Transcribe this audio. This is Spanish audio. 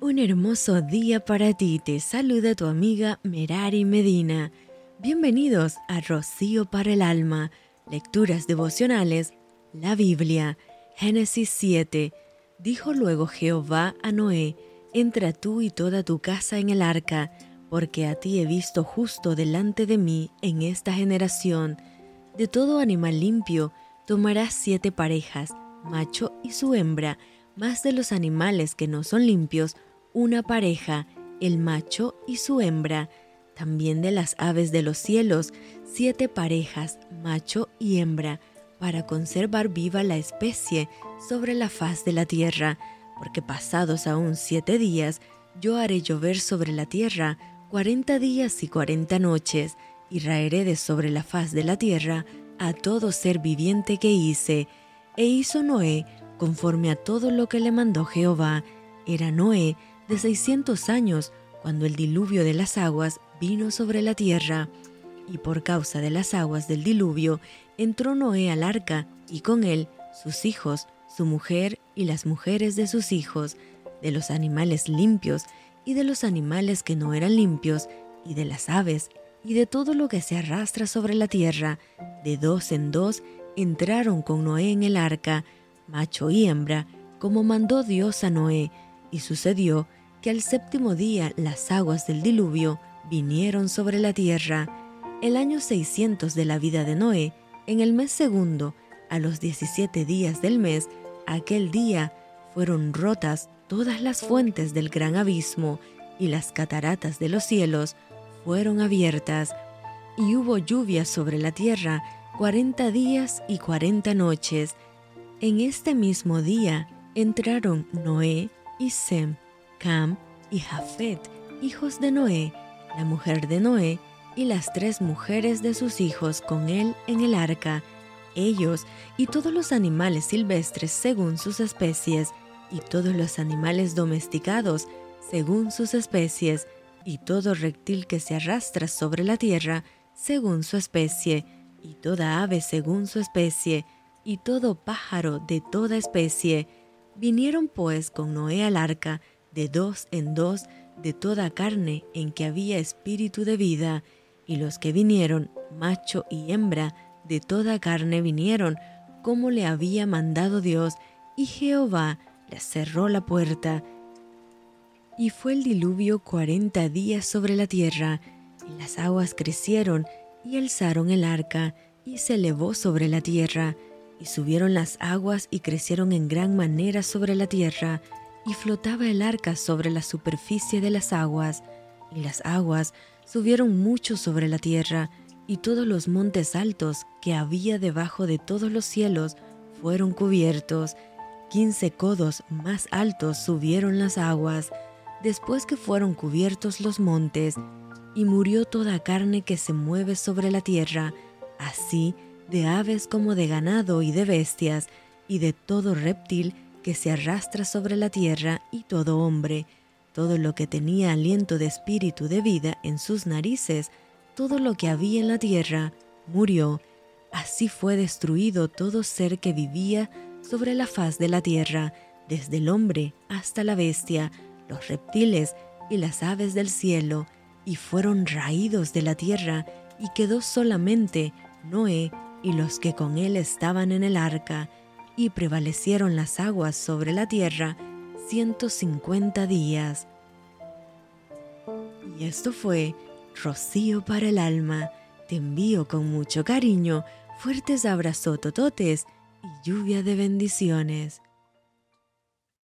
Un hermoso día para ti, te saluda tu amiga Merari Medina. Bienvenidos a Rocío para el Alma, Lecturas Devocionales, la Biblia, Génesis 7. Dijo luego Jehová a Noé, entra tú y toda tu casa en el arca, porque a ti he visto justo delante de mí en esta generación. De todo animal limpio tomarás siete parejas, macho y su hembra, más de los animales que no son limpios, una pareja, el macho y su hembra, también de las aves de los cielos, siete parejas, macho y hembra, para conservar viva la especie sobre la faz de la tierra, porque pasados aún siete días, yo haré llover sobre la tierra cuarenta días y cuarenta noches, y raeré de sobre la faz de la tierra a todo ser viviente que hice. E hizo Noé conforme a todo lo que le mandó Jehová. Era Noé de seiscientos años cuando el diluvio de las aguas vino sobre la tierra. Y por causa de las aguas del diluvio entró Noé al arca, y con él sus hijos, su mujer y las mujeres de sus hijos, de los animales limpios y de los animales que no eran limpios, y de las aves, y de todo lo que se arrastra sobre la tierra, de dos en dos entraron con Noé en el arca, macho y hembra, como mandó Dios a Noé, y sucedió que al séptimo día las aguas del diluvio vinieron sobre la tierra. El año 600 de la vida de Noé, en el mes segundo, a los 17 días del mes, aquel día fueron rotas todas las fuentes del gran abismo y las cataratas de los cielos fueron abiertas, y hubo lluvia sobre la tierra cuarenta días y cuarenta noches. En este mismo día entraron Noé y Sem, Cam y Jafet, hijos de Noé, la mujer de Noé, y las tres mujeres de sus hijos con él en el arca, ellos y todos los animales silvestres según sus especies, y todos los animales domesticados según sus especies, y todo reptil que se arrastra sobre la tierra según su especie, y toda ave según su especie, y todo pájaro de toda especie. Vinieron pues con Noé al arca, de dos en dos, de toda carne en que había espíritu de vida, y los que vinieron, macho y hembra, de toda carne vinieron, como le había mandado Dios, y Jehová le cerró la puerta. Y fue el diluvio cuarenta días sobre la tierra, y las aguas crecieron y alzaron el arca, y se elevó sobre la tierra, y subieron las aguas y crecieron en gran manera sobre la tierra, y flotaba el arca sobre la superficie de las aguas, y las aguas subieron mucho sobre la tierra, y todos los montes altos que había debajo de todos los cielos fueron cubiertos, quince codos más altos subieron las aguas, después que fueron cubiertos los montes, y murió toda carne que se mueve sobre la tierra, así de aves como de ganado y de bestias, y de todo reptil que se arrastra sobre la tierra, y todo hombre, todo lo que tenía aliento de espíritu de vida en sus narices, todo lo que había en la tierra, murió. Así fue destruido todo ser que vivía sobre la faz de la tierra, desde el hombre hasta la bestia, los reptiles y las aves del cielo, y fueron raídos de la tierra, y quedó solamente Noé y los que con él estaban en el arca, y prevalecieron las aguas sobre la tierra ciento cincuenta días. Y esto fue Rocío para el alma. Te envío con mucho cariño, fuertes abrazos tototes y lluvia de bendiciones.